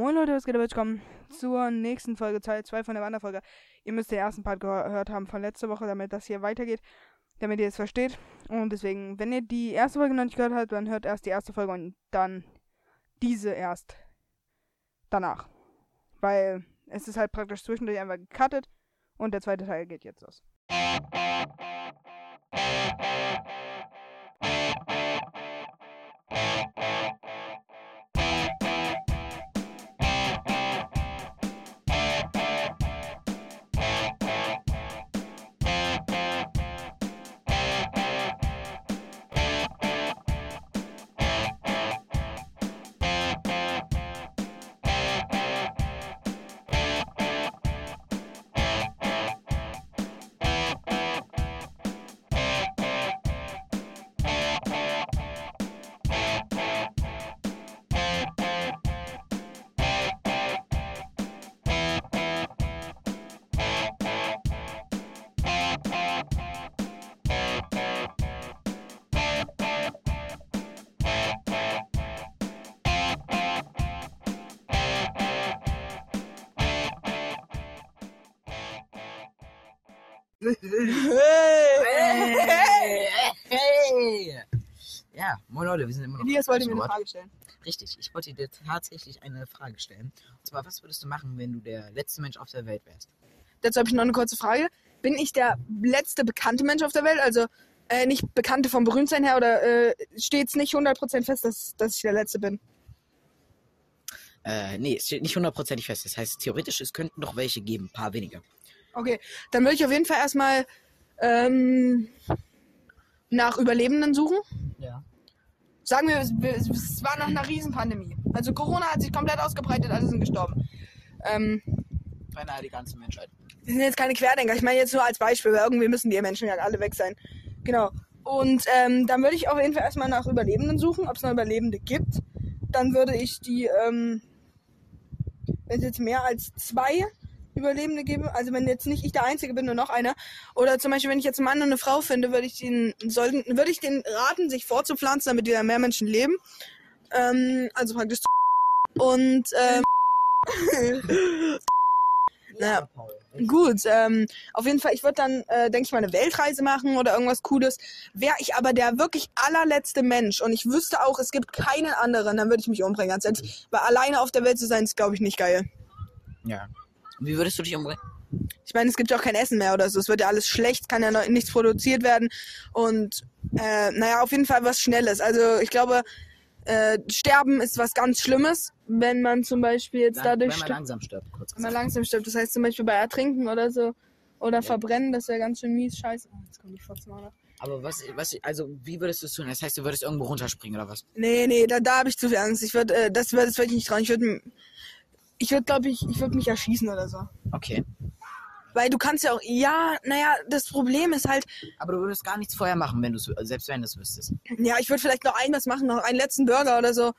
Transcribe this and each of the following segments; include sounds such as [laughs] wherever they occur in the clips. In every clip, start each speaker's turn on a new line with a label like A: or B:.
A: Moin Leute, was geht ab? Willkommen zur nächsten Folge, Teil 2 von der Wanderfolge. Ihr müsst den ersten Part gehört haben von letzter Woche, damit das hier weitergeht, damit ihr es versteht. Und deswegen, wenn ihr die erste Folge noch nicht gehört habt, dann hört erst die erste Folge und dann diese erst danach. Weil es ist halt praktisch zwischendurch einfach gecuttet und der zweite Teil geht jetzt los.
B: Hey, hey, hey. Ja, moin Leute, wir sind immer noch.
A: Elias wollte mir eine Frage stellen.
B: Richtig, ich wollte dir tatsächlich eine Frage stellen. Und zwar, was würdest du machen, wenn du der letzte Mensch auf der Welt wärst?
A: Dazu habe ich noch eine kurze Frage. Bin ich der letzte bekannte Mensch auf der Welt? Also äh, nicht bekannte vom Berühmtsein her oder äh, steht es nicht 100% fest, dass, dass ich der letzte bin?
B: Äh, nee, es steht nicht hundertprozentig fest. Das heißt, theoretisch, es könnten noch welche geben, ein paar weniger.
A: Okay, dann würde ich auf jeden Fall erstmal ähm, nach Überlebenden suchen. Ja. Sagen wir, es war noch eine Riesenpandemie. Also Corona hat sich komplett ausgebreitet, alle sind gestorben. Ähm,
B: Beinahe die ganze Menschheit.
A: Wir sind jetzt keine Querdenker, ich meine jetzt nur als Beispiel, weil irgendwie müssen die Menschen ja alle weg sein. Genau. Und ähm, dann würde ich auf jeden Fall erstmal nach Überlebenden suchen, ob es noch Überlebende gibt. Dann würde ich die, ähm, wenn es jetzt mehr als zwei Überlebende gebe, also wenn jetzt nicht ich der Einzige bin, nur noch einer, oder zum Beispiel, wenn ich jetzt einen Mann und eine Frau finde, würde ich den sollten, würde ich den raten, sich vorzupflanzen, damit wieder mehr Menschen leben. Ähm, also praktisch [laughs] und ähm, naja, [laughs] gut, ähm, auf jeden Fall, ich würde dann, äh, denke ich mal, eine Weltreise machen oder irgendwas Cooles. Wäre ich aber der wirklich allerletzte Mensch und ich wüsste auch, es gibt keinen anderen, dann würde ich mich umbringen, ganz ehrlich. Weil alleine auf der Welt zu sein, ist, glaube ich, nicht geil.
B: Ja. Und wie würdest du dich umbringen?
A: Ich meine, es gibt ja auch kein Essen mehr oder so. Es wird ja alles schlecht, kann ja noch nichts produziert werden. Und äh, naja, auf jeden Fall was Schnelles. Also ich glaube, äh, Sterben ist was ganz Schlimmes, wenn man zum Beispiel jetzt Lang, dadurch. Wenn
B: man
A: langsam
B: stirbt,
A: kurz. Wenn man langsam stirbt, das heißt zum Beispiel bei Ertrinken oder so. Oder ja. verbrennen, das wäre ganz schön mies. Scheiße. Oh, jetzt kommt
B: die Fotzmauer. Aber was, was, also wie würdest du es tun? Das heißt, du würdest irgendwo runterspringen oder was?
A: Nee, nee, da, da habe ich zu viel Angst. Ich würde, äh, das, das würde ich nicht trauen. Ich würde ich würde, glaube ich, ich würde mich erschießen oder so.
B: Okay.
A: Weil du kannst ja auch, ja, naja, das Problem ist halt.
B: Aber du würdest gar nichts vorher machen, wenn du selbst wenn du es wüsstest.
A: Ja, ich würde vielleicht noch ein machen, noch einen letzten Burger oder so.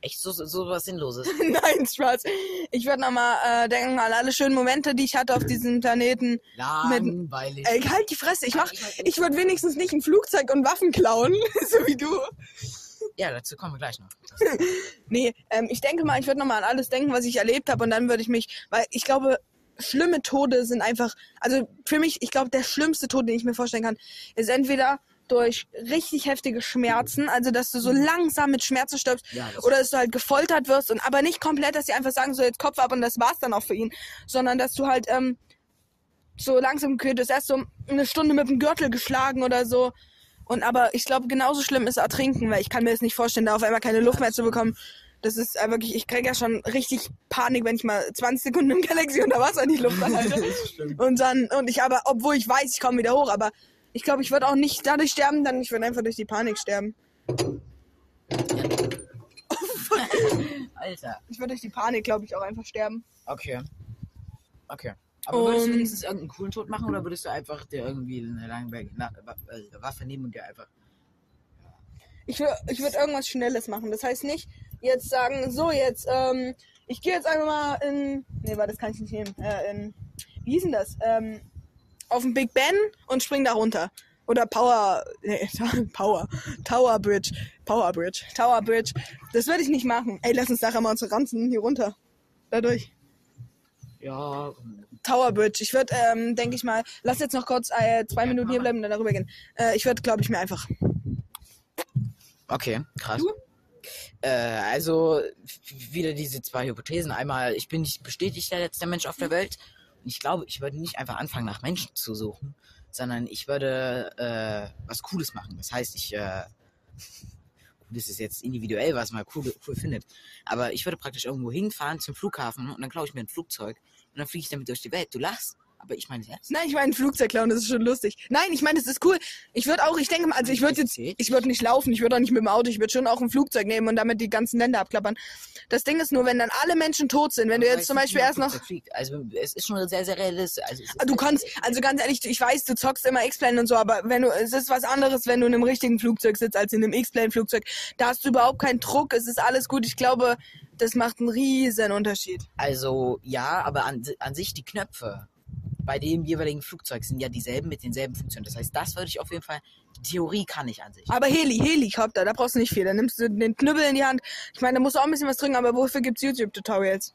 B: Echt so, so was Sinnloses?
A: [laughs] Nein, Spaß. Ich würde nochmal äh, denken an alle schönen Momente, die ich hatte auf diesem Planeten.
B: Langweilig.
A: Mit, äh, halt die Fresse. Ich, mach, ich würde wenigstens nicht ein Flugzeug und Waffen klauen, [laughs] so wie du.
B: Ja, dazu kommen wir gleich noch. [laughs] nee,
A: ähm, ich denke mal, ich würde nochmal an alles denken, was ich erlebt habe und dann würde ich mich, weil ich glaube, schlimme Tode sind einfach, also für mich, ich glaube, der schlimmste Tod, den ich mir vorstellen kann, ist entweder durch richtig heftige Schmerzen, also dass du so mhm. langsam mit Schmerzen stirbst ja, oder dass du halt gefoltert wirst und aber nicht komplett, dass sie einfach sagen, so jetzt Kopf ab und das war's dann auch für ihn, sondern dass du halt ähm, so langsam, okay, du bist erst so eine Stunde mit dem Gürtel geschlagen oder so und aber ich glaube, genauso schlimm ist Ertrinken, weil ich kann mir das nicht vorstellen, da auf einmal keine Luft mehr zu bekommen. Das ist äh, wirklich, ich kriege ja schon richtig Panik, wenn ich mal 20 Sekunden im Galaxy unter Wasser in die Luft halte. [laughs] und dann, und ich aber, obwohl ich weiß, ich komme wieder hoch, aber ich glaube, ich würde auch nicht dadurch sterben, dann ich würde einfach durch die Panik sterben.
B: [laughs] Alter.
A: Ich würde durch die Panik, glaube ich, auch einfach sterben.
B: Okay. Okay. Aber würdest du wenigstens irgendeinen coolen Tod machen oder genau. würdest du einfach dir irgendwie eine lange äh, Waffe nehmen und dir einfach.
A: Ich, ich würde irgendwas Schnelles machen. Das heißt nicht jetzt sagen, so jetzt, ähm, ich gehe jetzt einfach mal in. Nee, warte, das kann ich nicht nehmen. Äh, in, wie hieß denn das? Ähm, auf den Big Ben und spring da runter. Oder Power. Nee, [laughs] Power. Tower Bridge. Power Bridge. Tower Bridge. Das würde ich nicht machen. Ey, lass uns nachher mal unsere Ranzen hier runter. Dadurch.
B: Ja.
A: Tower Bridge. Ich würde, ähm, denke ich mal, lass jetzt noch kurz äh, zwei Minuten hier bleiben und dann darüber gehen. Äh, ich würde, glaube ich, mir einfach.
B: Okay, krass. Du? Äh, also wieder diese zwei Hypothesen. Einmal, ich bin nicht bestätigt der letzte Mensch auf der Welt. Und ich glaube, ich würde nicht einfach anfangen, nach Menschen zu suchen, sondern ich würde äh, was Cooles machen. Das heißt, ich äh, das ist jetzt individuell, was man cool, cool findet. Aber ich würde praktisch irgendwo hinfahren zum Flughafen und dann klaue ich mir ein Flugzeug und dann fliege ich damit durch die Welt. Du lachst. Aber ich meine
A: ernst. Nein, ich
B: meine
A: Flugzeugclown, das ist schon lustig. Nein, ich meine, das ist cool. Ich würde auch, ich denke mal, also ich würde jetzt, ich würde nicht laufen, ich würde auch nicht mit dem Auto, ich würde schon auch ein Flugzeug nehmen und damit die ganzen Länder abklappern. Das Ding ist nur, wenn dann alle Menschen tot sind, wenn du jetzt zum Beispiel erst noch...
B: Also es ist schon sehr, sehr realistisch.
A: Also, ah, du halt kannst, also ganz ehrlich, ich weiß, du zockst immer X-Plane und so, aber wenn du, es ist was anderes, wenn du in einem richtigen Flugzeug sitzt, als in einem X-Plane-Flugzeug. Da hast du überhaupt keinen Druck, es ist alles gut. Ich glaube, das macht einen riesen Unterschied.
B: Also ja, aber an, an sich die Knöpfe bei dem jeweiligen Flugzeug sind ja dieselben mit denselben Funktionen. Das heißt, das würde ich auf jeden Fall, Theorie kann ich an sich.
A: Aber Heli, Helikopter, da brauchst du nicht viel. Da nimmst du den Knüppel in die Hand. Ich meine, da musst du auch ein bisschen was trinken, aber wofür gibt's YouTube-Tutorials?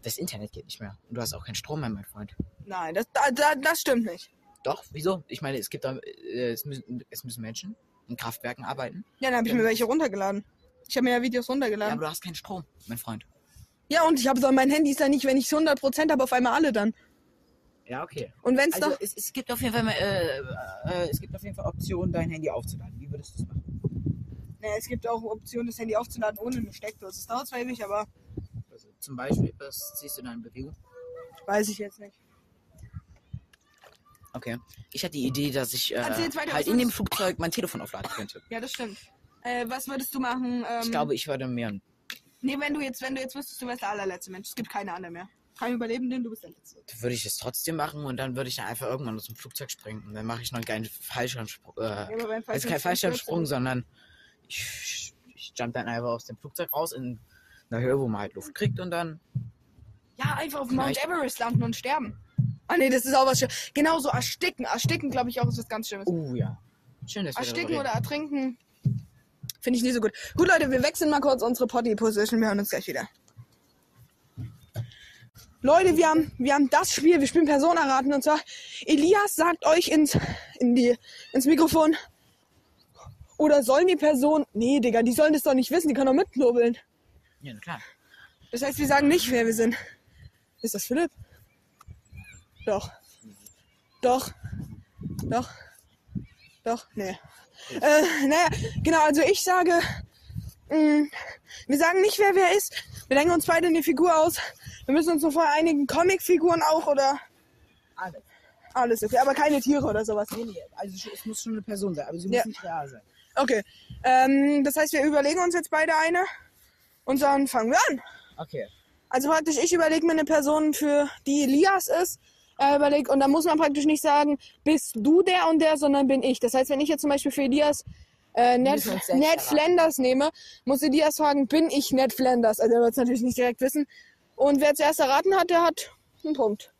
B: Das Internet geht nicht mehr. Und du hast auch keinen Strom mehr, mein Freund.
A: Nein, das, da, da, das stimmt nicht.
B: Doch, wieso? Ich meine, es gibt da, äh, es, müssen, es müssen Menschen in Kraftwerken arbeiten.
A: Ja, dann habe ich mir welche runtergeladen. Ich habe mir ja Videos runtergeladen. Ja,
B: aber du hast keinen Strom, mein Freund.
A: Ja, und ich habe so mein Handy ist ja nicht, wenn ich 100% habe, auf einmal alle dann.
B: Ja, okay.
A: Und wenn also,
B: es, es gibt auf jeden Fall äh, äh, es gibt auf jeden Fall Optionen, dein Handy aufzuladen. Wie würdest du das machen?
A: Na, es gibt auch Optionen, das Handy aufzuladen ohne eine Steckdose. Das dauert zwar ewig, aber.
B: Also zum Beispiel, was siehst du da in Bewegung?
A: Weiß ich jetzt nicht.
B: Okay. Ich hatte die Idee, dass ich äh, weiter, halt in dem Flugzeug mein Telefon aufladen könnte.
A: Ja, das stimmt. Äh, was würdest du machen?
B: Ähm, ich glaube, ich würde mir.
A: Nee, wenn du jetzt, wenn du jetzt wüsstest, du wärst der allerletzte Mensch. Es gibt keine anderen mehr keinen Überlebenden, du bist der Letzte.
B: Würde ich es trotzdem machen und dann würde ich einfach irgendwann aus dem Flugzeug springen. Und dann mache ich noch einen geilen Fallschirmsprung. Äh, ja, Fallschirm also kein Fallschirmsprung, sondern ich, ich jump dann einfach aus dem Flugzeug raus in einer Höhe, wo man halt Luft kriegt und dann.
A: Ja, einfach auf Mount Everest landen und sterben. Ah nee, das ist auch was Schlimmes. Genauso ersticken. Ersticken, glaube ich, auch ist was ganz Schönes.
B: Oh ja.
A: Schön, dass Ersticken oder ertrinken. Finde ich nie so gut. Gut, Leute, wir wechseln mal kurz unsere Potty-Position. Wir hören uns gleich wieder. Leute, wir haben, wir haben das Spiel, wir spielen Persona raten und zwar Elias sagt euch ins, in die, ins Mikrofon oder sollen die Personen, nee, Digga, die sollen das doch nicht wissen, die können doch mitknobeln.
B: Ja, na klar.
A: Das heißt, wir sagen nicht, wer wir sind. Ist das Philipp? Doch. Doch. Doch. Doch. Nee. Äh, naja, genau, also ich sage, Mm, wir sagen nicht, wer wer ist. Wir denken uns beide eine Figur aus. Wir müssen uns nur vor einigen Comicfiguren auch oder. Alles. Alles, okay. Aber keine Tiere oder sowas. Nee,
B: nee. Also es muss schon eine Person sein,
A: aber sie muss
B: ja.
A: nicht real sein. Okay. Ähm, das heißt, wir überlegen uns jetzt beide eine und dann fangen wir an.
B: Okay.
A: Also praktisch, ich überlege mir eine Person, für die Elias ist. Äh, und dann muss man praktisch nicht sagen, bist du der und der, sondern bin ich. Das heißt, wenn ich jetzt zum Beispiel für Elias äh, Ned, Ned Flanders nehme, muss sie dir erst sagen, bin ich Ned Flanders. Also er wird es natürlich nicht direkt wissen. Und wer zuerst erraten hat, der hat einen Punkt.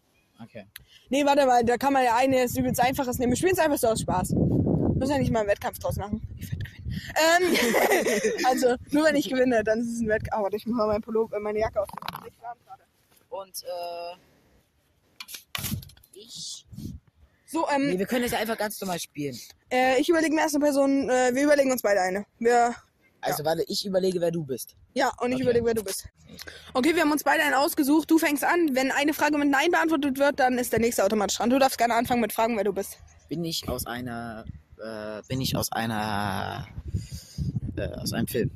B: Okay.
A: Nee, warte mal, da kann man ja eine ist übelst einfaches nehmen. Wir spielen es einfach so aus Spaß. Muss ja nicht mal einen Wettkampf draus machen. Ich werde gewinnen. Ähm, [laughs] also, nur wenn ich gewinne, dann ist es ein Wettkampf. Oh, warte, ich mache mein Pullover, äh, meine Jacke aus.
B: Und äh, ich so, ähm, nee, wir können das ja einfach ganz normal spielen.
A: Äh, ich überlege mir erst eine Person, äh, wir überlegen uns beide eine. Wir,
B: also ja. warte, ich überlege, wer du bist.
A: Ja, und ich überlege, wer du bist. Okay, wir haben uns beide einen ausgesucht. Du fängst an. Wenn eine Frage mit Nein beantwortet wird, dann ist der nächste automatisch dran. Du darfst gerne anfangen mit Fragen, wer du bist.
B: Bin ich aus einer, äh, bin ich aus einer, äh, aus einem Film?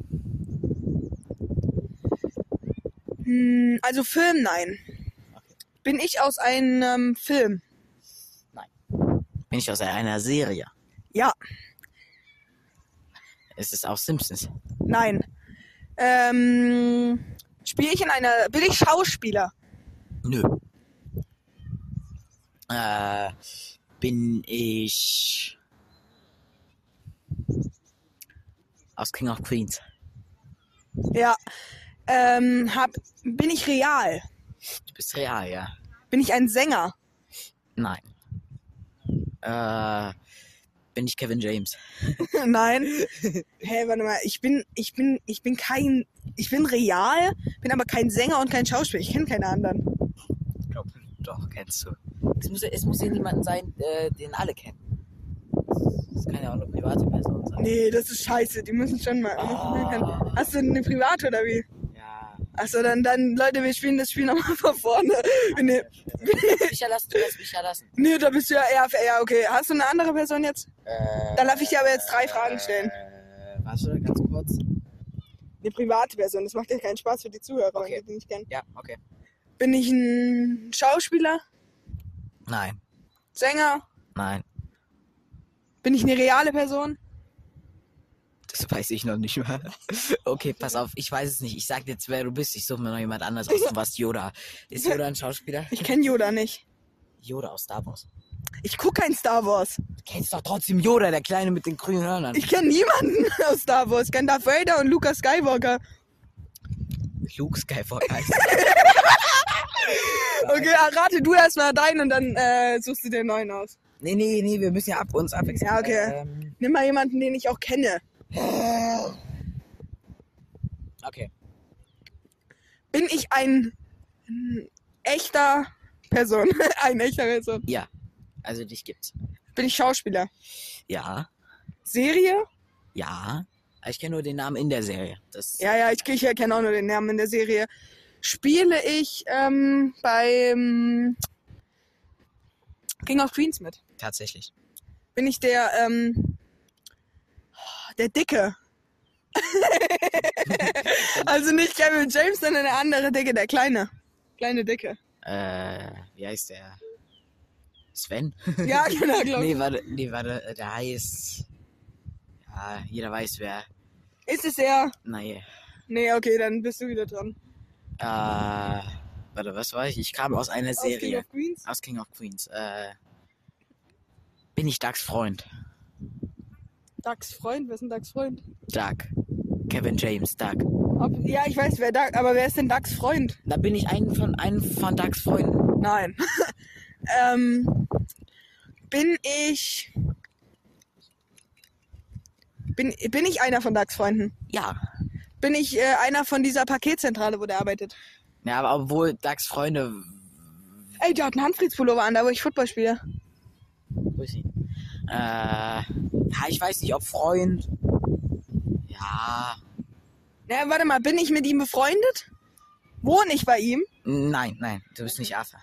A: Hm, also Film, nein. Okay. Bin ich aus einem Film?
B: bin ich aus einer Serie.
A: Ja.
B: Ist es auch Simpsons?
A: Nein. Ähm, spiele ich in einer. Bin ich Schauspieler?
B: Nö. Äh, bin ich aus King of Queens?
A: Ja. Ähm, hab, bin ich real?
B: Du bist real, ja.
A: Bin ich ein Sänger?
B: Nein äh, bin ich Kevin James.
A: [laughs] Nein. Hey, warte mal, ich bin, ich bin, ich bin kein, ich bin real, bin aber kein Sänger und kein Schauspieler. Ich kenne keine anderen.
B: Ich glaube, doch, kennst du. Es muss, es muss ja niemanden sein, äh, den alle kennen. Das kann ja auch eine private Person
A: sein. Nee, das ist scheiße. Die müssen schon mal. Oh. Hast du eine private oder wie? Achso, dann, dann, Leute, wir spielen das Spiel nochmal [laughs] von vorne.
B: Nee. Mich erlassen, du lässt mich erlassen. lassen.
A: Nee, da bist du ja, eher, ja, okay. Hast du eine andere Person jetzt? Äh, dann darf ich dir aber jetzt drei Fragen stellen.
B: Äh, warte, ganz kurz.
A: Eine private Person, das macht ja keinen Spaß für die Zuhörer,
B: okay.
A: die
B: nicht kennen. Ja, okay.
A: Bin ich ein Schauspieler?
B: Nein.
A: Sänger?
B: Nein.
A: Bin ich eine reale Person?
B: Das weiß ich noch nicht mal. [laughs] Okay, pass auf, ich weiß es nicht. Ich sag jetzt, wer du bist. Ich suche mir noch jemand anders aus. Du warst Yoda. Ist Yoda ein Schauspieler?
A: Ich kenne Yoda nicht.
B: Yoda aus Star Wars.
A: Ich guck kein Star Wars.
B: Du kennst doch trotzdem Yoda, der Kleine mit den grünen Hörnern.
A: Ich kenne niemanden [laughs] aus Star Wars. Ich kenne Darth Vader und Luke Skywalker.
B: Luke Skywalker heißt [laughs]
A: Okay, rate du erstmal deinen und dann äh, suchst du den neuen aus.
B: Nee, nee, nee, wir müssen ja ab uns
A: abwechseln. Ja, okay. Ähm, Nimm mal jemanden, den ich auch kenne.
B: Okay.
A: Bin ich ein, echter Person?
B: [laughs] ein echter Person? Ja. Also dich gibt's.
A: Bin ich Schauspieler?
B: Ja.
A: Serie?
B: Ja. Ah, ich kenne nur den Namen in der Serie.
A: Das ja, ja, ich, ich kenne auch nur den Namen in der Serie. Spiele ich ähm, beim King of Queens mit?
B: Tatsächlich.
A: Bin ich der ähm, der Dicke. [laughs] also nicht Kevin James, sondern der andere Dicke, der kleine. Kleine Dicke.
B: Äh, wie heißt der? Sven?
A: [laughs] ja, genau,
B: glaube ich. Nee, warte, nee, warte, der heißt. Ja, jeder weiß wer.
A: Ist es er? Nein. Nee, okay, dann bist du wieder dran.
B: Äh, warte, was war ich? Ich kam aus einer Serie. aus King of Queens. aus King of Queens? Äh, bin ich Ducks Freund? Ducks Freund? Wer ist denn Ducks Freund? Duck. Kevin
A: James,
B: Duck. Ob, ja,
A: ich weiß, wer Duck, aber wer ist denn Ducks Freund?
B: Da bin ich einen von, einen von Ducks Freunden.
A: Nein. [laughs] ähm, bin ich. Bin, bin ich einer von Ducks Freunden?
B: Ja.
A: Bin ich äh, einer von dieser Paketzentrale, wo der arbeitet?
B: Ja, aber obwohl Ducks Freunde.
A: Ey, der hat einen Handfrieds-Pullover an, da wo ich Football spiele.
B: Wo ist sie? Äh, ich weiß nicht, ob Freund. Ja.
A: Na, warte mal, bin ich mit ihm befreundet? Wohne ich bei ihm?
B: Nein, nein, du bist nicht Arthur.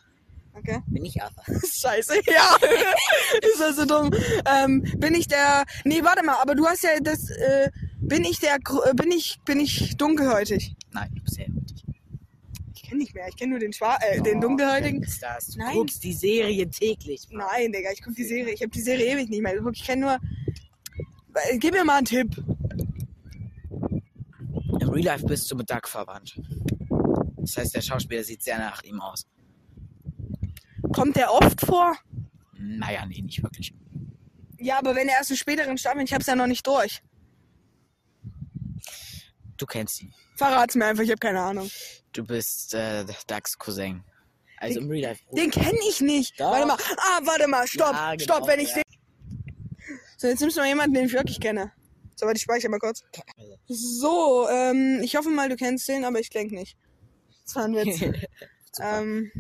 A: Okay.
B: Bin ich Arthur.
A: [laughs] Scheiße, ja. [laughs] ist das so dumm? Ähm, bin ich der. Nee, warte mal, aber du hast ja das. Äh, bin ich der. Äh, bin ich. Bin ich dunkelhäutig?
B: Nein, du bist gut
A: kenne nicht mehr. Ich kenne nur den, Schwa äh, oh, den Dunkelhäutigen.
B: Das. Du Nein. guckst die Serie täglich.
A: Mann. Nein, Digga, ich guck die Serie. Ich habe die Serie ewig nicht mehr Ich kenne nur. Äh, gib mir mal einen Tipp.
B: Im Real Life bist du mit Duck verwandt. Das heißt, der Schauspieler sieht sehr nach ihm aus.
A: Kommt der oft vor?
B: Hm, naja, nee, nicht wirklich.
A: Ja, aber wenn er erst in späteren Staffeln, ich hab's ja noch nicht durch.
B: Du kennst ihn.
A: Verrat's mir einfach, ich habe keine Ahnung.
B: Du bist äh, Dax Cousin.
A: Also den, im Real Life. Den kenne ich nicht. Doch. Warte mal. Ah, warte mal. Stopp. Ja, genau, Stopp, wenn ich ja. den. So, jetzt nimmst du mal jemanden, den ich wirklich kenne. So, warte, ich speichere mal kurz. So, ähm, ich hoffe mal, du kennst den, aber ich denke nicht. Das war ein Witz.
B: [laughs] [laughs] ähm.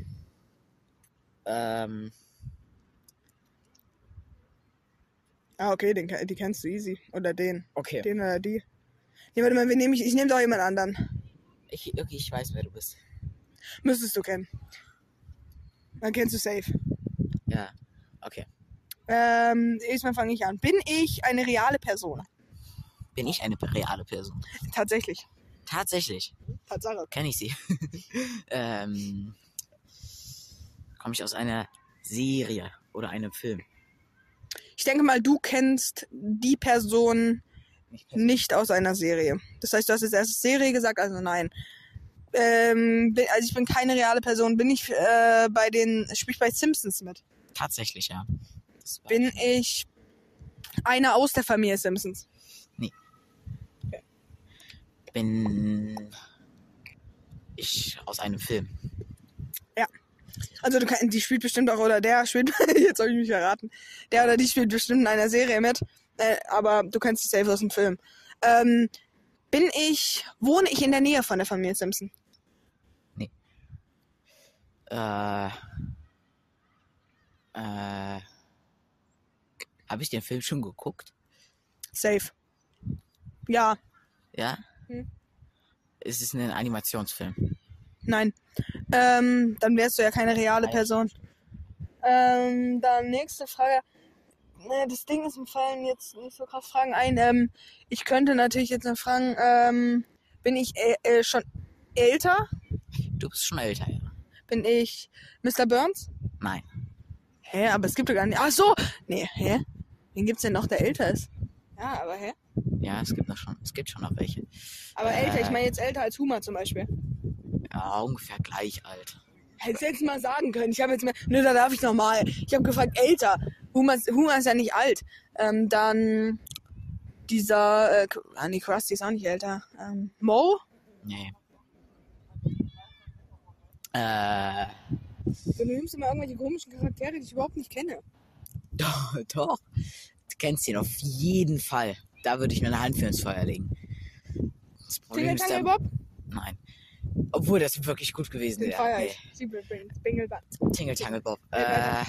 B: Ähm.
A: Ah, okay, den, die kennst du easy. Oder den.
B: Okay.
A: Den oder die. Nee, warte mal, wir nehmen, ich, ich nehme doch jemand anderen.
B: Ich, okay, ich weiß, wer du bist.
A: Müsstest du kennen. Dann kennst du safe.
B: Ja, okay.
A: Ähm, erstmal fange ich an. Bin ich eine reale Person?
B: Bin ich eine reale Person?
A: Tatsächlich.
B: Tatsächlich.
A: Tatsache.
B: Kenne ich sie. [laughs] ähm, Komme ich aus einer Serie oder einem Film?
A: Ich denke mal, du kennst die Person, nicht, nicht aus einer Serie. Das heißt, du hast jetzt erst Serie gesagt, also nein. Ähm, bin, also ich bin keine reale Person. Bin ich äh, bei den, spiel ich bei Simpsons mit?
B: Tatsächlich, ja.
A: Bin ich einer aus der Familie Simpsons?
B: Nee. Okay. Bin ich aus einem Film?
A: Ja. Also du kannst, die spielt bestimmt auch, oder der spielt, [laughs] jetzt habe ich mich verraten, der oder die spielt bestimmt in einer Serie mit äh, aber du kennst dich selbst aus dem Film. Ähm, bin ich, wohne ich in der Nähe von der Familie Simpson?
B: Nee. Äh. Äh. Habe ich den Film schon geguckt?
A: Safe. Ja.
B: Ja? Hm? Ist es ein Animationsfilm?
A: Nein. Ähm, dann wärst du ja keine reale Nein. Person. Ähm, dann nächste Frage das Ding ist, mir fallen jetzt nicht so krass Fragen ein. Ähm, ich könnte natürlich jetzt noch fragen, ähm, bin ich äh, äh, schon älter?
B: Du bist schon älter, ja.
A: Bin ich Mr. Burns?
B: Nein.
A: Hä, aber es gibt doch gar nicht. Ach so! Nee, hä? Wen gibt's denn noch, der älter ist?
B: Ja, aber hä? Ja, es gibt noch schon, es gibt schon noch welche.
A: Aber äh, älter, ich äh. meine jetzt älter als Huma zum Beispiel.
B: Ja, ungefähr gleich alt.
A: Hättest du jetzt mal sagen können. Ich habe jetzt mal. Nö, da darf ich nochmal. Ich habe gefragt, älter. Humor ist, Humor ist ja nicht alt. Ähm, dann dieser, äh, ah, nee, Krusty ist auch nicht älter. Ähm, Mo?
B: Nee. Äh. Du
A: nimmst immer irgendwelche komischen Charaktere, die ich überhaupt nicht kenne.
B: Doch, [laughs] doch. Du kennst ihn auf jeden Fall. Da würde ich mir eine Hand für ins Feuer legen.
A: Das Problem ist dann, Bob?
B: Nein. Obwohl das wirklich gut gewesen
A: wäre. Tingle Tangle
B: Bob. Tingle Tangle Bob. Äh,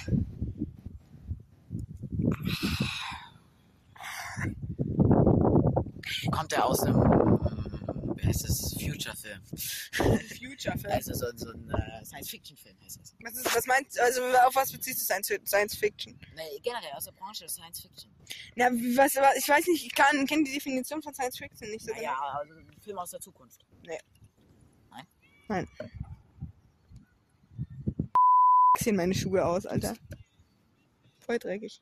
B: Kommt er aus einem, ähm, wie heißt das, Future-Film? Future-Film?
A: Also so, so ein äh, Science-Fiction-Film heißt das. Was, ist, was meinst also auf was beziehst du Science-Fiction?
B: Nee, generell aus der Branche Science-Fiction.
A: Na, was, was, ich weiß nicht, ich kann, kenne die Definition von Science-Fiction nicht so Na, genau. Ja,
B: also ein Film aus der Zukunft.
A: Nee. Nein? Nein. Sehen meine Schuhe aus, Alter. Voll dreckig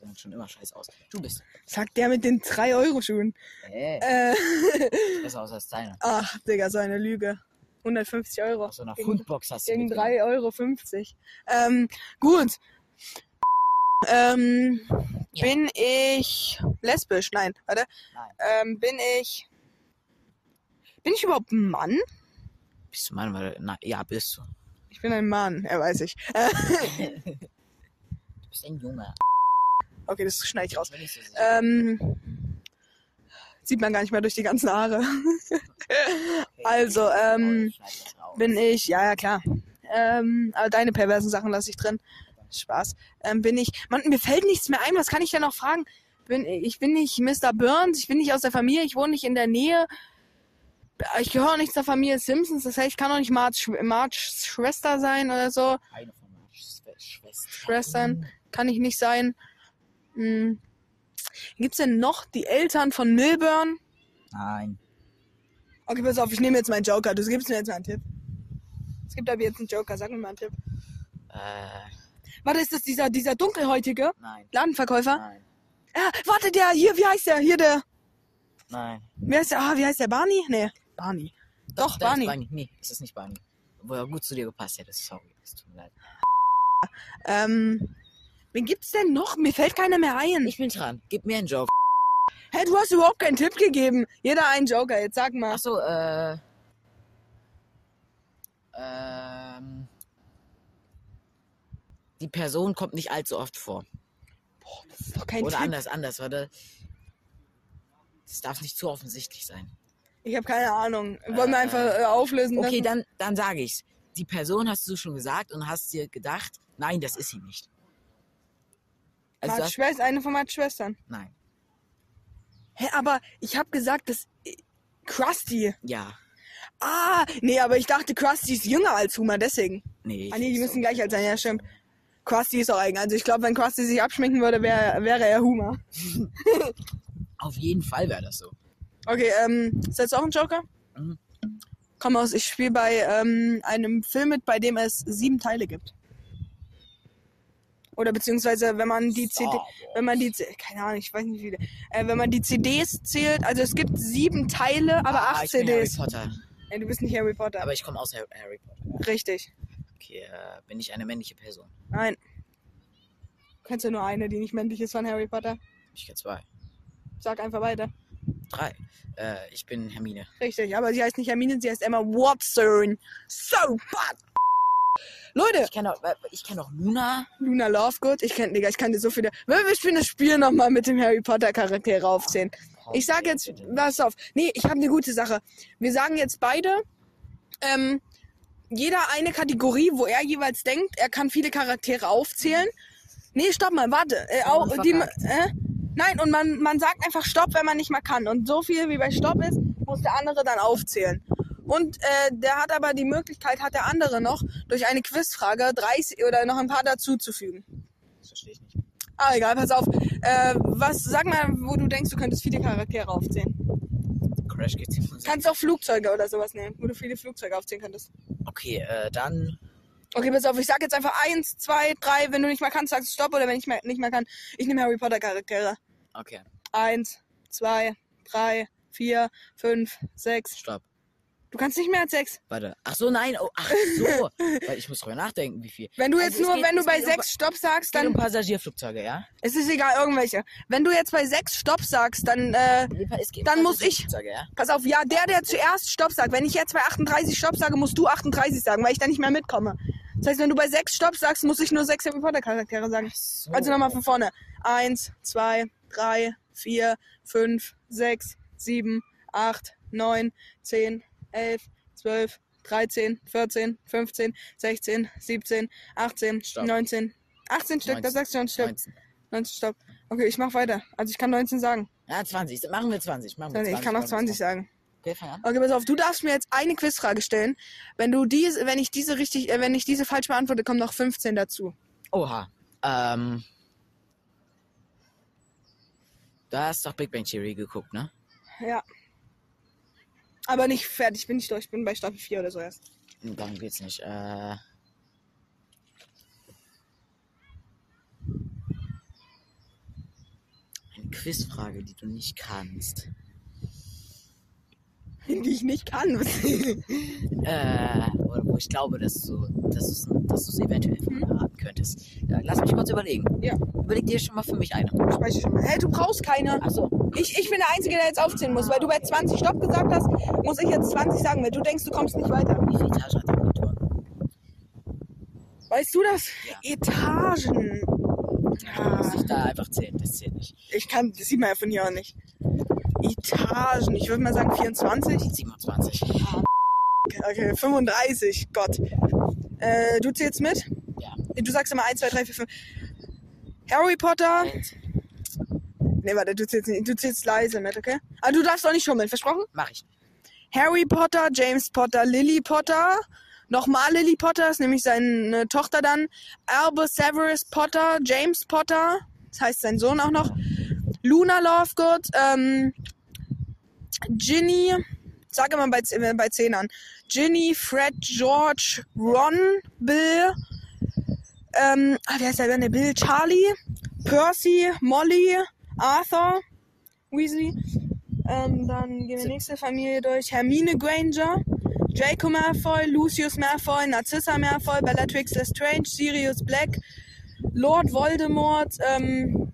B: sahen schon immer scheiße aus. Du bist.
A: Sagt der mit den 3-Euro-Schuhen.
B: Hey. Äh. Besser aus als deine.
A: Ach, Digga, so eine Lüge. 150 Euro.
B: so eine Fundbox hast
A: du. Gegen
B: 3,50
A: Euro. Ähm, gut. Ähm, ja. Bin ich lesbisch? Nein, warte. Nein. Ähm, bin ich. Bin ich überhaupt ein Mann?
B: Bist du Mann? Weil, na, ja, bist du.
A: Ich bin ein Mann, er ja, weiß ich. Äh. [laughs]
B: du bist ein Junge.
A: Okay, das schneide ich raus. Ähm, sieht man gar nicht mehr durch die ganzen Haare. [laughs] [laughs] also, ähm, bin ich, ja, ja, klar. Ähm, aber deine perversen Sachen lasse ich drin. Spaß. Ähm, bin ich, man, mir fällt nichts mehr ein, was kann ich denn noch fragen? Bin, ich bin nicht Mr. Burns, ich bin nicht aus der Familie, ich wohne nicht in der Nähe. Ich gehöre nicht zur Familie Simpsons, das heißt, ich kann auch nicht Marge, Marge Schwester sein oder so. Eine von Marge Schwestern. Schwestern kann ich nicht sein. Hm. Gibt es denn noch die Eltern von Milburn?
B: Nein.
A: Okay, pass auf, ich nehme jetzt meinen Joker. Du gibst mir jetzt mal einen Tipp. Es gibt aber jetzt einen Joker. Sag mir mal einen Tipp. Äh. Warte, ist das dieser, dieser dunkelhäutige?
B: Nein.
A: Ladenverkäufer? Nein. Ah, warte, der hier, wie heißt der? Hier der. Nein. Wie heißt der? Ah, wie heißt der? Barney? Nee, Barney. Doch, Doch Barney.
B: Ist
A: Barney. Nee, es
B: ist nicht Barney. Wo er gut zu dir gepasst hätte. Sorry,
A: es
B: tut mir leid.
A: Ähm, Wen gibt's denn noch? Mir fällt keiner mehr ein.
B: Ich bin dran. Gib mir einen
A: Joker. Hey, du hast überhaupt keinen Tipp gegeben. Jeder einen Joker, jetzt sag mal.
B: Achso, äh. Ähm. Die Person kommt nicht allzu oft vor. Boah, das ist doch kein Oder Tipp. anders, anders, warte. Das darf nicht zu offensichtlich sein.
A: Ich habe keine Ahnung. Wollen wir äh, einfach äh, auflösen?
B: Okay, dann, dann sage ich's. Die Person hast du schon gesagt und hast dir gedacht, nein, das ist sie nicht.
A: Also Marks Schwester, eine von meinen Schwestern. Nein.
B: Hä,
A: aber ich habe gesagt, dass äh, Krusty.
B: Ja.
A: Ah, nee, aber ich dachte, Krusty ist jünger als Huma, deswegen. Nee. Ah, nee, die müssen so. gleich alt sein, ja, stimmt. Krusty ist auch eigen. Also ich glaube, wenn Krusty sich abschminken würde, wär, wäre er Huma.
B: [laughs] Auf jeden Fall wäre das so.
A: Okay, ähm, ist das auch ein Joker? Mhm. Komm aus, ich spiele bei ähm, einem Film mit, bei dem es sieben Teile gibt. Oder beziehungsweise, wenn man die CD, wenn man die, keine Ahnung, ich weiß nicht wie äh, wenn man die CDs zählt, also es gibt sieben Teile, aber ah, acht ich CDs.
B: Bin Harry Potter. Ja, du bist nicht Harry Potter. Aber ich komme aus Harry Potter.
A: Richtig.
B: Okay, äh, bin ich eine männliche Person?
A: Nein. Du kennst ja nur eine, die nicht männlich ist von Harry Potter.
B: Ich kenne zwei.
A: Sag einfach weiter.
B: Drei. Äh, ich bin Hermine.
A: Richtig, aber sie heißt nicht Hermine, sie heißt Emma Watson. So, but Leute.
B: Ich kenne auch, ich kenn auch Luna.
A: Luna Lovegood. Ich kenne, Digga, ich kann dir so viele. Wir spielen das Spiel nochmal mit dem Harry Potter Charakter aufzählen. Ich sage jetzt, pass auf. Nee, ich habe eine gute Sache. Wir sagen jetzt beide, ähm, jeder eine Kategorie, wo er jeweils denkt, er kann viele Charaktere aufzählen. Nee, stopp mal, warte. Äh, auch, die, äh, nein, und man, man sagt einfach Stopp, wenn man nicht mal kann. Und so viel wie bei Stopp ist, muss der andere dann aufzählen. Und äh, der hat aber die Möglichkeit, hat der andere noch, durch eine Quizfrage 30 oder noch ein paar dazuzufügen. Das verstehe ich nicht. Ah, egal, pass auf. Äh, was, sag mal, wo du denkst, du könntest viele Charaktere aufzählen.
B: Crash geht's nicht.
A: Kannst auch Flugzeuge oder sowas nehmen, wo du viele Flugzeuge aufzählen könntest.
B: Okay, äh, dann.
A: Okay, pass auf, ich sag jetzt einfach 1, 2, 3, Wenn du nicht mehr kannst, sagst du Stopp oder wenn ich mehr, nicht mehr kann, ich nehme Harry Potter Charaktere.
B: Okay.
A: 1, 2, 3, 4, 5, 6.
B: Stopp.
A: Du kannst nicht mehr als sechs.
B: Warte. Ach so, nein. Oh, ach so. [laughs] Weil ich muss drüber nachdenken, wie viel.
A: Wenn du also jetzt also nur, geht, wenn du bei sechs um, Stopp sagst, dann.
B: Um Passagierflugzeuge, ja?
A: Es ist egal, irgendwelche. Wenn du jetzt bei sechs Stopp sagst, dann, äh, dann muss ich.
B: Ja? Pass auf, ja, der, der zuerst Stopp sagt. Wenn ich jetzt bei 38 Stopp sage, musst du 38 sagen, weil ich da nicht mehr mitkomme.
A: Das heißt, wenn du bei sechs Stopp sagst, muss ich nur sechs Harry Potter Charaktere sagen. So. Also nochmal von vorne. Eins, zwei, drei, vier, fünf, sechs, sieben, acht, neun, zehn, 11, 12, 13, 14, 15, 16, 17, 18, Stopp. 19. 18 Stück, das sagst du schon, stopp. 19. 19, stopp. Okay, ich mach weiter. Also ich kann 19 sagen.
B: Ja, 20. Machen wir 20.
A: Machen wir 20. Ich kann auch 20 sagen. Okay, okay, pass auf, du darfst mir jetzt eine Quizfrage stellen. Wenn du diese, wenn ich diese richtig, äh, wenn ich diese falsch beantworte, kommen noch 15 dazu.
B: Oha. Ähm. Du hast doch Big Bang Theory geguckt, ne?
A: Ja. Aber nicht fertig bin ich doch. Ich bin bei Staffel 4 oder so erst.
B: Darum geht's nicht. Äh. Eine Quizfrage, die du nicht kannst.
A: [laughs] Die ich nicht kann.
B: äh, oder? ich glaube, dass du, dass dass du es eventuell hm. haben könntest. Ja, lass mich kurz überlegen.
A: Ja.
B: Überleg dir schon mal für mich eine.
A: Ich schon mal. Hey, du brauchst keine. Ach Ich, ich bin der Einzige, der jetzt aufzählen muss. Weil du bei 20 Stopp gesagt hast, muss ich jetzt 20 sagen, weil du denkst, du kommst nicht weiter. Wie viele Etagen hat der Motor? Weißt du das? Ja. Etagen.
B: Ja. Muss ich da einfach zählen, das zählt nicht.
A: Ich kann, das sieht man ja von hier auch nicht. Etagen, ich würde mal sagen 24.
B: 27
A: okay, 35, Gott. Äh, du zählst mit?
B: Ja.
A: Du sagst immer 1, 2, 3, 4, 5. Harry Potter. Eins. Nee, warte, du zählst, du zählst leise mit, okay? Aber ah, du darfst auch nicht schummeln, versprochen?
B: Mach ich.
A: Harry Potter, James Potter, Lily Potter. Nochmal Lily Potter, ist nämlich seine Tochter dann. Albus Severus Potter, James Potter, das heißt sein Sohn auch noch. Luna Lovegood, ähm, Ginny, sage mal bei, äh, bei Zehnern, Ginny, Fred, George, Ron, Bill, ähm, ah, wer ist der denn? Bill, Charlie, Percy, Molly, Arthur, Weasley. Ähm, dann gehen wir nächste Familie durch. Hermine Granger, Draco Malfoy, Lucius Malfoy, Narcissa Malfoy, Bellatrix Lestrange, Sirius Black, Lord Voldemort, ähm,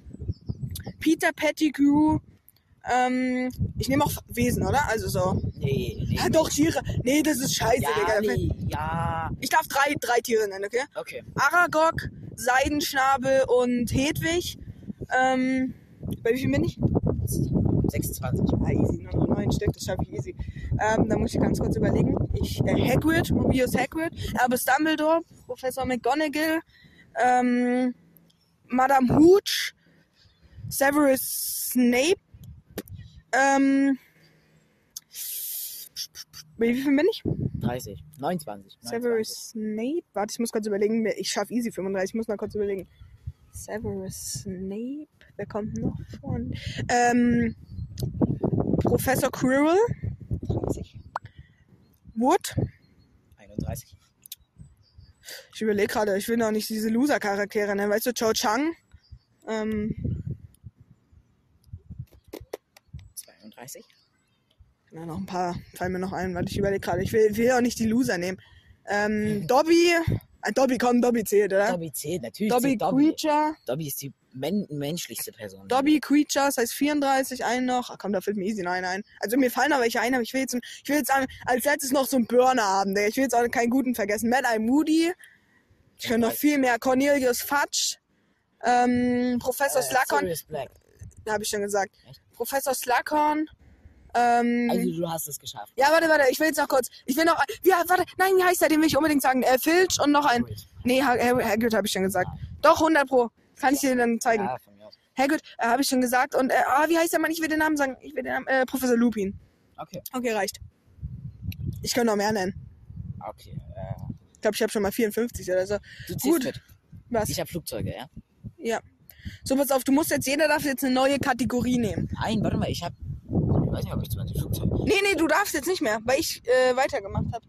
A: Peter Pettigrew, ähm, ich nehme auch Wesen, oder? Also
B: so. Nee, nee.
A: Ah, doch, Tiere. Nee, das ist scheiße,
B: ja,
A: Digga. Nee,
B: ja.
A: Ich darf drei, drei Tiere nennen, okay?
B: Okay.
A: Aragog, Seidenschnabel und Hedwig. Ähm, bei wie viel bin ich? 26. Ah, easy, nur noch neun Stück, das schaffe ich easy. Ähm, da muss ich ganz kurz überlegen. Ich, äh, Hagrid, Rubius Hagrid, Albus Dumbledore, Professor McGonagall, ähm, Madame Hooch, Severus Snape, ähm. Wie viel bin ich?
B: 30.
A: 29. Severus Snape. Warte, ich muss kurz überlegen. Ich schaffe easy 35. Ich muss mal kurz überlegen. Severus Snape. Wer kommt noch von? Ähm, Professor Quirrell. 30.
B: Wood. 31.
A: Ich überlege gerade, ich will noch nicht diese Loser-Charaktere nennen. Weißt du, Cho Chang. Ähm, 35. Na, noch ein paar fallen mir noch ein, weil ich überlege gerade. Ich will, will auch nicht die Loser nehmen. Ähm, Dobby. Äh, Dobby, komm, Dobby zählt, oder?
B: Dobby zählt, natürlich. Dobby, Dobby. Creature. Dobby ist die men menschlichste Person.
A: Dobby Creature, das heißt 34, einen noch. Ach komm, da fällt mir easy noch einer ein. Also mir fallen noch welche ein, aber ich will jetzt, ich will jetzt als letztes noch so einen Burner haben. Digga. Ich will jetzt auch keinen guten vergessen. Mad Eye Moody. Ich höre noch viel mehr. Cornelius Fatsch. Ähm, Professor äh, Slackon. Black. Habe ich schon gesagt. Echt? Professor Slackhorn.
B: Ähm, also du hast es geschafft.
A: Ja, warte, warte, ich will jetzt noch kurz. Ich will noch. Ja, warte, nein, wie heißt er? Den will ich unbedingt sagen. Äh, Filch und noch ein. Hagrid. Nee, Hagrid habe ich schon gesagt. Ja. Doch, 100 Pro. Kann ich dir dann zeigen. Ja, von mir aus. Hagrid, äh, habe ich schon gesagt. Und, äh, ah, wie heißt der Mann? Ich will den Namen sagen. Ich will den Namen. Äh, Professor Lupin.
B: Okay. Okay,
A: reicht. Ich kann noch mehr nennen.
B: Okay, äh.
A: Ich glaube, ich habe schon mal 54 oder so.
B: Du ziehst Gut. Mit. Was? Ich habe Flugzeuge, ja?
A: Ja. So, pass auf, du musst jetzt, jeder darf jetzt eine neue Kategorie nehmen.
B: Nein, warte mal, ich hab. Ich weiß
A: nicht, ob ich 20 Flugzeuge. Nee, nee, du darfst jetzt nicht mehr, weil ich äh, weitergemacht habe.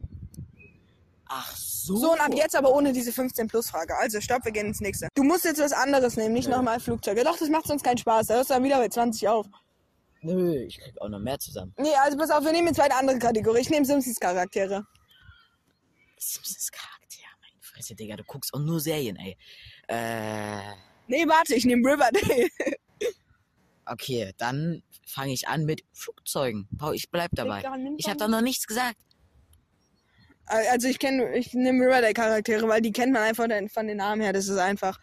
B: Ach so. So,
A: und ab jetzt aber ohne diese 15-Plus-Frage. Also, stopp, wir gehen ins nächste. Du musst jetzt was anderes nehmen, nicht nochmal Flugzeuge. Doch, das macht sonst keinen Spaß. Da hörst du dann wieder bei 20 auf.
B: Nö, ich krieg auch noch mehr zusammen.
A: Nee, also pass auf, wir nehmen jetzt eine andere Kategorie. Ich nehme Simpsons-Charaktere.
B: Simpsons-Charaktere, meine Fresse, Digga, du guckst auch nur Serien, ey.
A: Äh. Nee, warte, ich nehme Riverdale. [laughs]
B: okay, dann fange ich an mit Flugzeugen. Ich bleib dabei. Ich habe da noch nichts gesagt.
A: Also ich kenne, ich nehme Riverdale-Charaktere, weil die kennt man einfach von den Namen her. Das ist einfach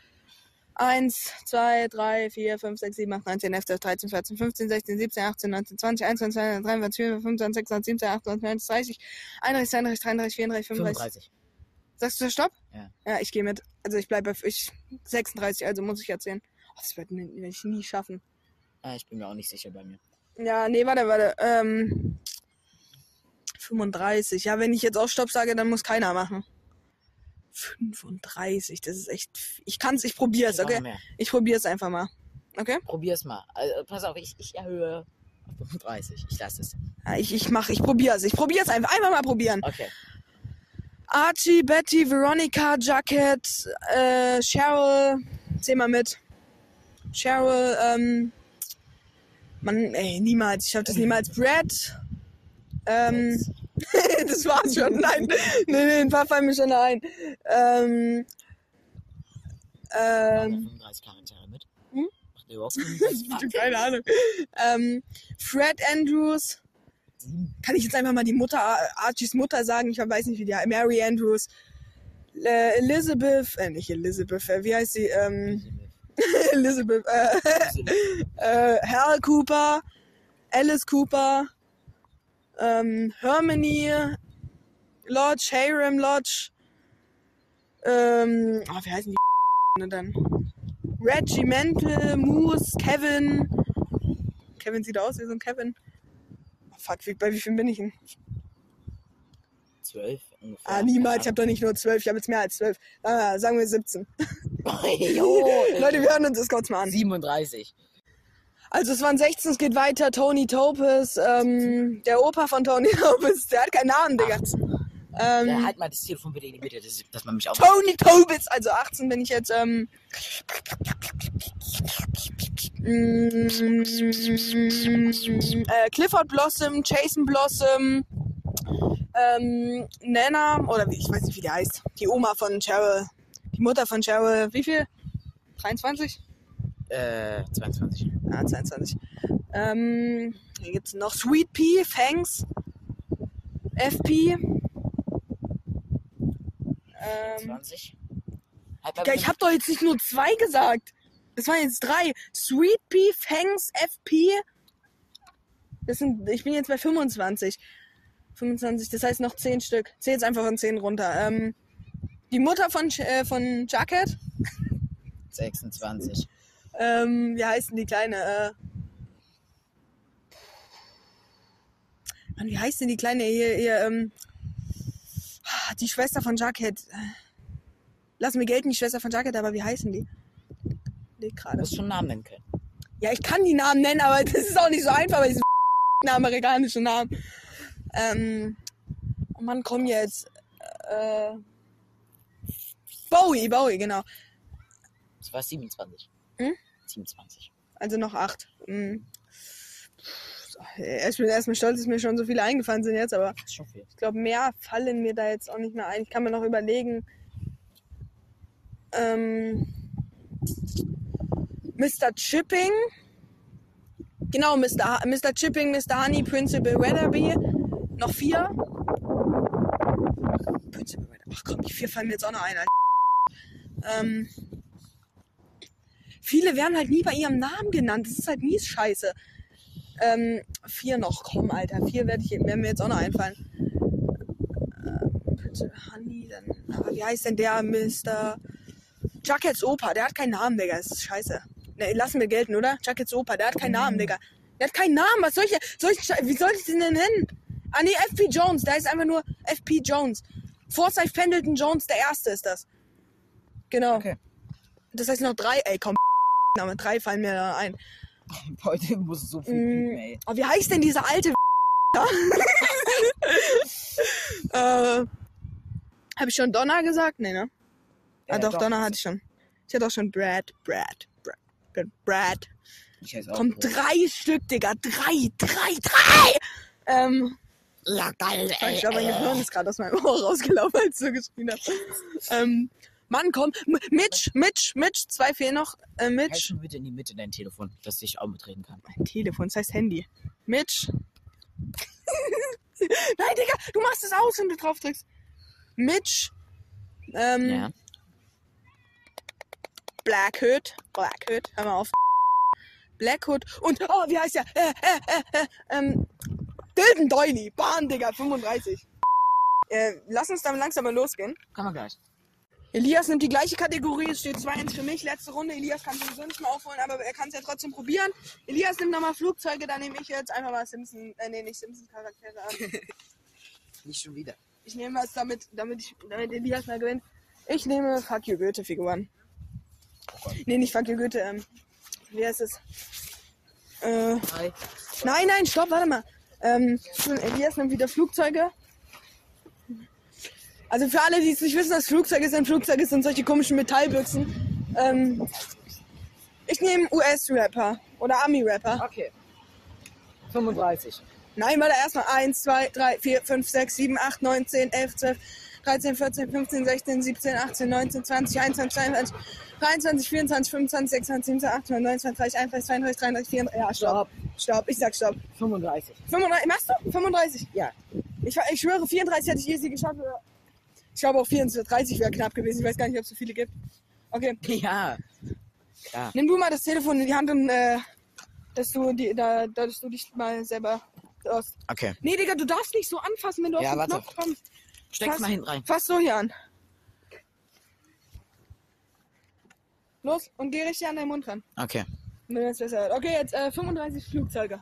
A: 1, 2, 3, 4, 5, 6, 7, 8, 9, 10, 11, 12, 13, 14, 15, 16, 17, 18, 19, 20, 21, 22, 23, 24, 25, 26, 27, 28, 29, 30, 31, 32, 33, 34, 35. 35. Sagst du Stopp?
B: Ja.
A: Ja, ich gehe mit. Also ich bleibe bei ich, 36, also muss ich erzählen. Oh, das wird ich nie schaffen.
B: Ah, ich bin mir auch nicht sicher bei mir.
A: Ja, nee, warte, warte. Ähm, 35. Ja, wenn ich jetzt auch Stopp sage, dann muss keiner machen. 35, das ist echt. Ich kann's, ich probiere es, okay? Ich probiere es einfach mal. Okay?
B: Probier's mal. Also, pass auf, ich, ich erhöhe auf 35. Ich lasse es.
A: Ja, ich, ich mach, ich probier's. Ich probier's einfach. Einfach mal probieren.
B: Okay.
A: Archie, Betty, Veronica, Jacket, äh, Cheryl, zähl mal mit. Cheryl, ähm, Mann, ey, niemals, ich hab das niemals. Brad, ähm, [laughs] das war's schon, nein, nee, nee, ein paar fallen mir schon
B: ein.
A: Ähm,
B: ähm, 35 Charaktere mit? Hm? Macht der überhaupt Keine Ahnung.
A: Ähm, Fred Andrews, kann ich jetzt einfach mal die Mutter, Archies Mutter sagen, ich weiß nicht, wie die heißt, Mary Andrews, äh, Elizabeth, äh, nicht Elizabeth, äh, wie heißt sie, ähm, [laughs] Elizabeth, äh, [laughs] äh, Hal Cooper, Alice Cooper, ähm, Hermione, Lodge, Harem Lodge, ähm, oh, wie heißen die dann? Regimental, Moose, Kevin. Kevin sieht aus wie so ein Kevin. Fuck, wie, bei wie vielen bin ich denn?
B: Zwölf
A: ungefähr. Ah, niemals, ich habe doch nicht nur zwölf, ich habe jetzt mehr als zwölf. Ah, sagen wir 17. [laughs] [laughs] Leute, wir hören uns das kurz mal an.
B: 37.
A: Also es waren 16, es geht weiter. Tony Topes, ähm, der Opa von Tony [laughs] Topes, der hat keinen Namen, Digga. 18.
B: Ähm, ja, halt mal das Telefon bitte in die Mitte, dass, dass man mich auch.
A: Tony Tobitz, also 18 bin ich jetzt. Ähm, äh, Clifford Blossom, Jason Blossom, ähm, Nana, oder wie, ich weiß nicht, wie die heißt. Die Oma von Cheryl. Die Mutter von Cheryl. Wie viel? 23?
B: Äh, 22.
A: Ah, 22. Ähm, hier gibt's noch Sweet Pea, Fangs, FP. Ähm, 24. Digga, ich hab doch jetzt nicht nur zwei gesagt. Das waren jetzt drei. Sweet Pea, Fangs, FP. Das sind, ich bin jetzt bei 25. 25, das heißt noch 10 Stück. Zähl jetzt einfach von 10 runter. Ähm, die Mutter von, äh, von Jacket.
B: 26. [laughs]
A: Ähm, wie heißt denn die Kleine? Äh, Mann, wie heißt denn die Kleine hier? hier ähm, die Schwester von Jughead. Äh, lass mir gelten, die Schwester von Jughead, aber wie heißen die?
B: Nee, gerade. Du musst schon Namen nennen können.
A: Ja, ich kann die Namen nennen, aber das ist auch nicht so einfach bei diesen [laughs] amerikanischen Namen. Ähm, oh Mann, komm jetzt. Äh, Bowie, Bowie, genau.
B: Das war 27.
A: Hm?
B: 27.
A: Also noch 8. Mhm ich bin erstmal stolz, dass mir schon so viele eingefallen sind jetzt, aber ich glaube, mehr fallen mir da jetzt auch nicht mehr ein. Ich kann mir noch überlegen. Ähm, Mr. Chipping. Genau, Mr. H Mr. Chipping, Mr. Honey, Principal Weatherby. Noch vier. Principal Weatherby. Ach komm, die vier fallen mir jetzt auch noch ein. Ähm, viele werden halt nie bei ihrem Namen genannt. Das ist halt mies scheiße. Ähm, vier noch, komm, Alter. Vier werde ich werden mir jetzt auch noch einfallen. Ähm, bitte, Honey, dann. Aber wie heißt denn der Mr. Chuckets Opa? Der hat keinen Namen, Digga. Das ist scheiße. Ne, lassen wir gelten, oder? Chuckets Opa, der hat keinen Namen, Digga. Der hat keinen Namen. Was soll ich, soll ich Wie soll ich den denn nennen? Ah, ne, FP Jones. Der ist einfach nur FP Jones. Forsyth Pendleton Jones, der erste ist das. Genau. Okay. Das heißt noch drei. Ey, komm, Name. Drei fallen mir da ein.
B: [laughs] Heute muss so viel piepen, mm. ey. Aber
A: oh, wie heißt denn dieser alte [laughs] äh, Habe ich schon Donner gesagt? Nee, ne? ah, doch, doch, Donner hatte ich schon. Ich hatte auch schon Brad, Brad, Brad, Brad. Kommt drei Stück, Digga. Drei, drei, drei! Ähm. Ja, geil, ey. Ich glaube, mein Gehirn ist gerade aus meinem Ohr rausgelaufen, als ich so geschrien habe. [laughs] ähm, Mann, komm. Mitch, Mitch, Mitch, zwei fehlen noch. Äh, halt Mitch. Halt
B: schon bitte in die Mitte dein Telefon, dass ich auch mitreden kann.
A: Mein Telefon, das heißt Handy. Mitch. [laughs] Nein, Digga, du machst es aus, wenn du drauf drückst. Mitch. Ähm, ja. Black Hood. Black Hood, hör mal auf. Black Hood und, oh, wie heißt der? Äh, äh, äh, äh ähm, Dilden Doily, Bahn, Digga, 35. Äh, lass uns dann langsam mal losgehen.
B: Kann man gleich.
A: Elias nimmt die gleiche Kategorie, es steht 2-1 für mich, letzte Runde. Elias kann sowieso nicht mehr aufholen, aber er kann es ja trotzdem probieren. Elias nimmt nochmal Flugzeuge, dann nehme ich jetzt einfach mal Simpson, äh, nee, nicht Simpson-Charaktere
B: an. [laughs] nicht schon wieder.
A: Ich nehme was, damit, damit, ich, damit Elias mal gewinnt. Ich nehme Fuck You Goethe-Figuren. Oh nee, nicht Fuck You Goethe, ähm, wer ist es? Äh, nein. nein, nein, stopp, warte mal. Ähm, Elias nimmt wieder Flugzeuge. Also für alle, die es nicht wissen, was Flugzeug ist, ein Flugzeug ist, sind solche komischen Metallbüchsen. Ähm, ich nehme US-Rapper oder army rapper
B: Okay. 35. Nein,
A: warte erstmal. 1, 2, 3, 4, 5, 6, 7, 8, 9, 10, 11, 12, 13, 14, 15, 16, 17, 18, 19, 20, 21, 22, 23, 24, 25, 26, 27, 28, 29, 30, 31, 32, 33, 34. Ja, stopp. Stopp. stopp. Ich sag stopp.
B: 35. 35.
A: Machst du? 35? Ja. Ich, ich schwöre, 34 hätte ich easy geschafft. Oder? Ich glaube auch 34 wäre knapp gewesen. Ich weiß gar nicht, ob es so viele gibt. Okay.
B: [laughs] Ja.
A: ja. Nimm du mal das Telefon in die Hand und äh, dass, du die, da, dass du dich mal selber
B: aus. Okay.
A: Nee, Digga, du darfst nicht so anfassen, wenn du ja,
B: auf den warte. Knopf kommst. Steck's fass, mal hinten rein.
A: Fass so hier an. Los und geh richtig an deinen Mund ran.
B: Okay.
A: Okay, jetzt äh, 35 Flugzeuge.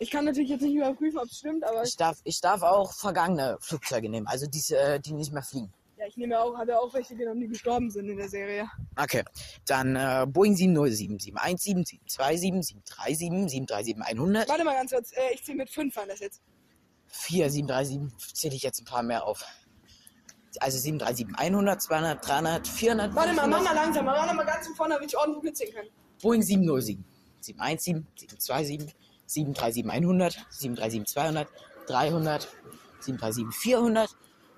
A: Ich kann natürlich jetzt nicht überprüfen, ob es stimmt, aber.
B: Ich darf, ich darf auch vergangene Flugzeuge nehmen, also die, äh, die nicht mehr fliegen.
A: Ja, ich nehme auch, habe ja auch welche genommen, die gestorben sind in der Serie.
B: Okay, dann äh, Boeing 7077, 177, 277, 37, 737, 100.
A: Warte mal ganz kurz, äh, ich zähle mit 5 an das jetzt.
B: 4, 737 zähle ich jetzt ein paar mehr auf. Also 737, 100, 200, 300,
A: 400. Warte 500. mal, mach mal langsam, mach mal ganz von vorne, damit ich ordentlich mitziehen kann.
B: Boeing 707, 717, 727, 737-100, 737-200, 300, 737-400,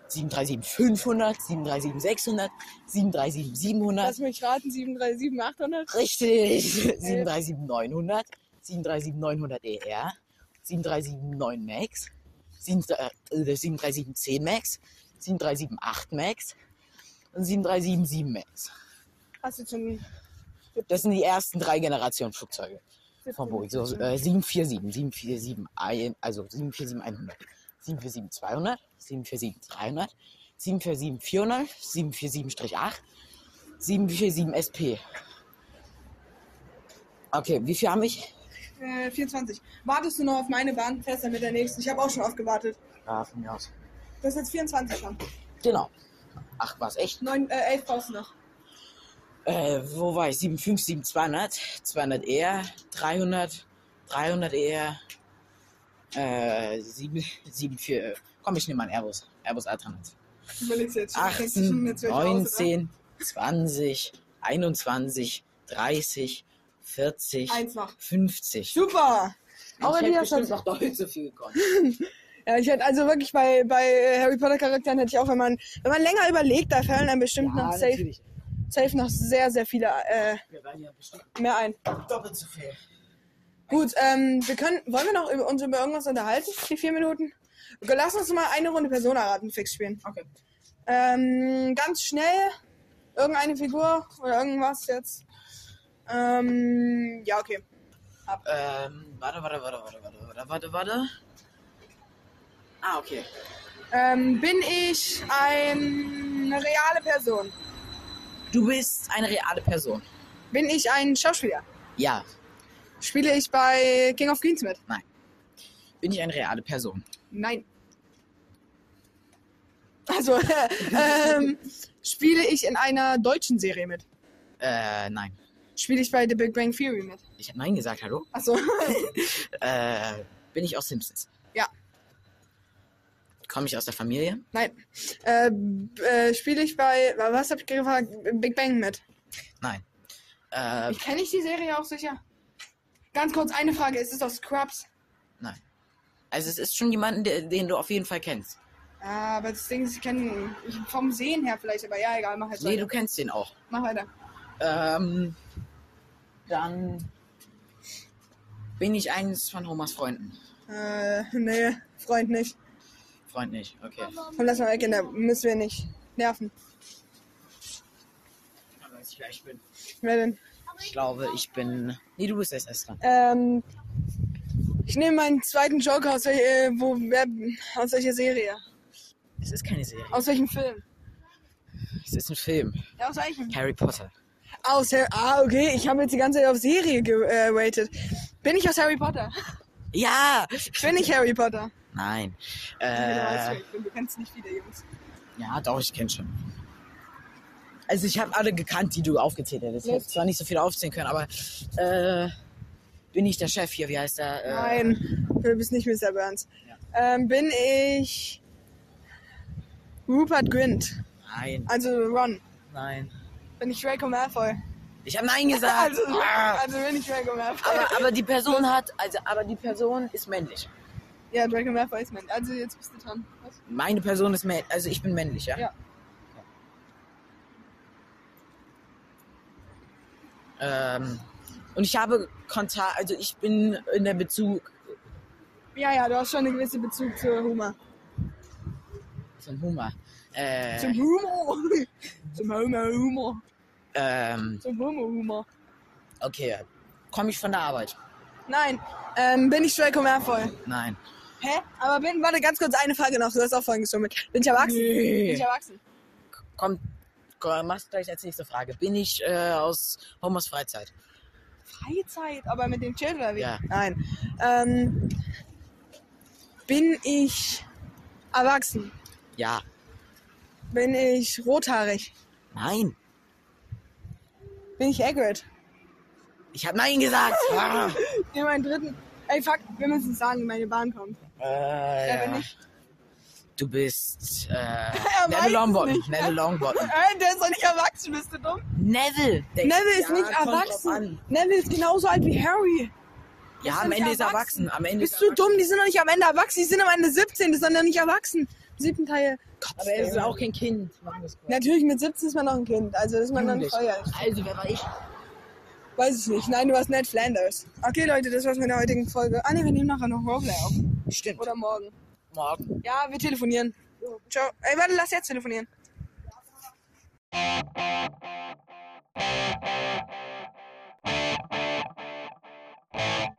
B: 737-500, 737-600, 737-700. Lass
A: mich raten, 737-800.
B: Richtig, 737-900, 737-900ER, 737-9 Max, 737-10 Max, 737-8 Max und 737-7 Max.
A: Hast du zum...
B: Das sind die ersten drei Generationen Flugzeuge von Boeing. So, äh, 747, 747, also 747 100, 747 200, 747 300, 747 400, 747-8, 747 SP. Okay, wie viel habe
A: ich? Äh, 24. Wartest du noch auf meine Bahn? Fährst dann mit der nächsten. Ich habe auch schon aufgewartet. Ja,
B: von mir aus.
A: Das ist jetzt 24 schon.
B: Genau. Ach, was, echt?
A: Neun, äh, elf brauchst du noch
B: äh, wo war ich? 7,5, 7, 200, 200 R, 300, 300 R, äh, 7, äh, Komm, ich nehme mal einen Airbus, Airbus A300. Überlegst jetzt schon, 18, jetzt 19, 20, 21, 30, 40, Eins noch. 50.
A: Super! Auch ich hätte schon noch doppelt so viel gekommen. [laughs] Ja, ich hätte also wirklich bei, bei Harry Potter Charakteren hätte ich auch, wenn man, wenn man länger überlegt, da fallen einem bestimmt ja, noch safe natürlich safe noch sehr, sehr viele äh, mehr ein. Doppelt so viel. Gut, ähm, wir können, wollen wir noch über, uns über irgendwas unterhalten? Die vier Minuten? Okay, lass uns mal eine Runde Persona-Raten fix spielen. Okay. Ähm, ganz schnell irgendeine Figur oder irgendwas jetzt. Ähm, ja, okay. Ab. Ähm, warte, warte, warte, warte, warte, warte, warte, Ah, okay. Ähm, bin ich eine reale Person? Du bist eine reale Person. Bin ich ein Schauspieler? Ja. Spiele ich bei King of Queens mit? Nein. Bin ich eine reale Person? Nein. Also, [laughs] ähm, spiele ich in einer deutschen Serie mit? Äh, nein. Spiele ich bei The Big Bang Theory mit? Ich habe nein gesagt, hallo? Achso. [laughs] äh, bin ich aus Simpsons? Komme ich aus der Familie? Nein. Äh, äh, Spiele ich bei, was habe ich gefragt? Big Bang mit? Nein. Äh, ich kenne ich die Serie auch sicher. Ganz kurz eine Frage: Ist es aus Scrubs? Nein. Also es ist schon jemanden, den du auf jeden Fall kennst. Ah, aber das Ding ist, ich kenne ihn vom Sehen her vielleicht, aber ja, egal, mach halt weiter. Nee, du kennst ihn auch. Mach weiter. Ähm, dann bin ich eines von Homers Freunden. Äh, nee, Freund nicht. Freund nicht, okay. Komm, lass mal weg, da Müssen wir nicht nerven. Aber als ich gleich bin. Wer denn? Ich glaube, ich bin. Nee, du bist erst erst dran. Ähm, ich nehme meinen zweiten Joker aus, welcher, äh, wo, wer, aus welcher Serie? Es ist keine Serie. Aus welchem Film? Es ist ein Film. Ja, aus welchem? Harry Potter. Aus Harry. Ah, okay. Ich habe jetzt die ganze Zeit auf Serie gewaitet. Äh, bin ich aus Harry Potter? Ja! Bin ich Harry Potter? Nein. Äh, du, kennst nicht viele Jungs. Ja, doch, ich kenne schon. Also ich habe alle gekannt, die du aufgezählt hättest. Ich hätte zwar nicht so viele aufzählen können, aber äh, bin ich der Chef hier, wie heißt der? Äh, Nein, du bist nicht Mr. Burns. Ja. Ähm, bin ich Rupert Grint? Nein. Also Ron? Nein. Bin ich Draco Malfoy? Ich habe Nein gesagt. [laughs] also, ah. also bin ich Draco Malfoy. Aber, aber die Person [laughs] hat, also aber die Person ist männlich. Ja, Draco Malfoy ist männlich. Also jetzt bist du dran. Was? Meine Person ist männlich. Also ich bin männlich, ja? Ja. Ähm, und ich habe Kontakt, also ich bin in der Bezug. Ja, ja, du hast schon einen gewissen Bezug zu Humor. Zum Humor. Äh, zum Humor. [laughs] zum Homer Humor. Ähm, zum Homer Humor. Okay, komme ich von der Arbeit? Nein. Ähm, bin ich Draco Malfoy? Nein. Hä? Aber bin, warte, ganz kurz eine Frage noch. Du hast auch vorhin geschummelt. Bin ich erwachsen? Nee. Bin ich erwachsen? Komm, komm mach's gleich als nächste Frage. Bin ich äh, aus Homos Freizeit? Freizeit? Aber mit dem Chill oder wie? Ja. Nein. Ähm, bin ich erwachsen? Ja. Bin ich rothaarig? Nein. Bin ich Hagrid? Ich hab Nein gesagt. ah. [laughs] Nehmen einen dritten. Ey, fuck, wir müssen sagen, meine Bahn kommt. Äh, ja. bin ich? Du bist äh, [laughs] Neville Longbottom. Nicht. Neville Longbottom. [laughs] Nein, der ist doch nicht erwachsen, bist du dumm? Neville. Neville ist ja, nicht erwachsen. Neville ist genauso alt wie Harry. Ja, am Ende ist erwachsen. erwachsen. Am Ende bist du dumm? Die sind doch nicht am Ende erwachsen. Die sind am Ende 17. Die sind doch nicht erwachsen. siebten Teil. Gott, Aber er ist auch kein Kind. Natürlich, mit 17 ist man noch ein Kind. Also ist man Jugendlich. dann teuer. Also, wer war ich? Weiß ich nicht. Nein, du warst Ned Flanders. Okay, Leute, das war's mit der heutigen Folge. Ah, ne, wir nehmen nachher noch Roleplay auf. Stimmt. Oder morgen. Morgen. Ja, wir telefonieren. Ciao. Ey, warte, lass jetzt telefonieren. Ja,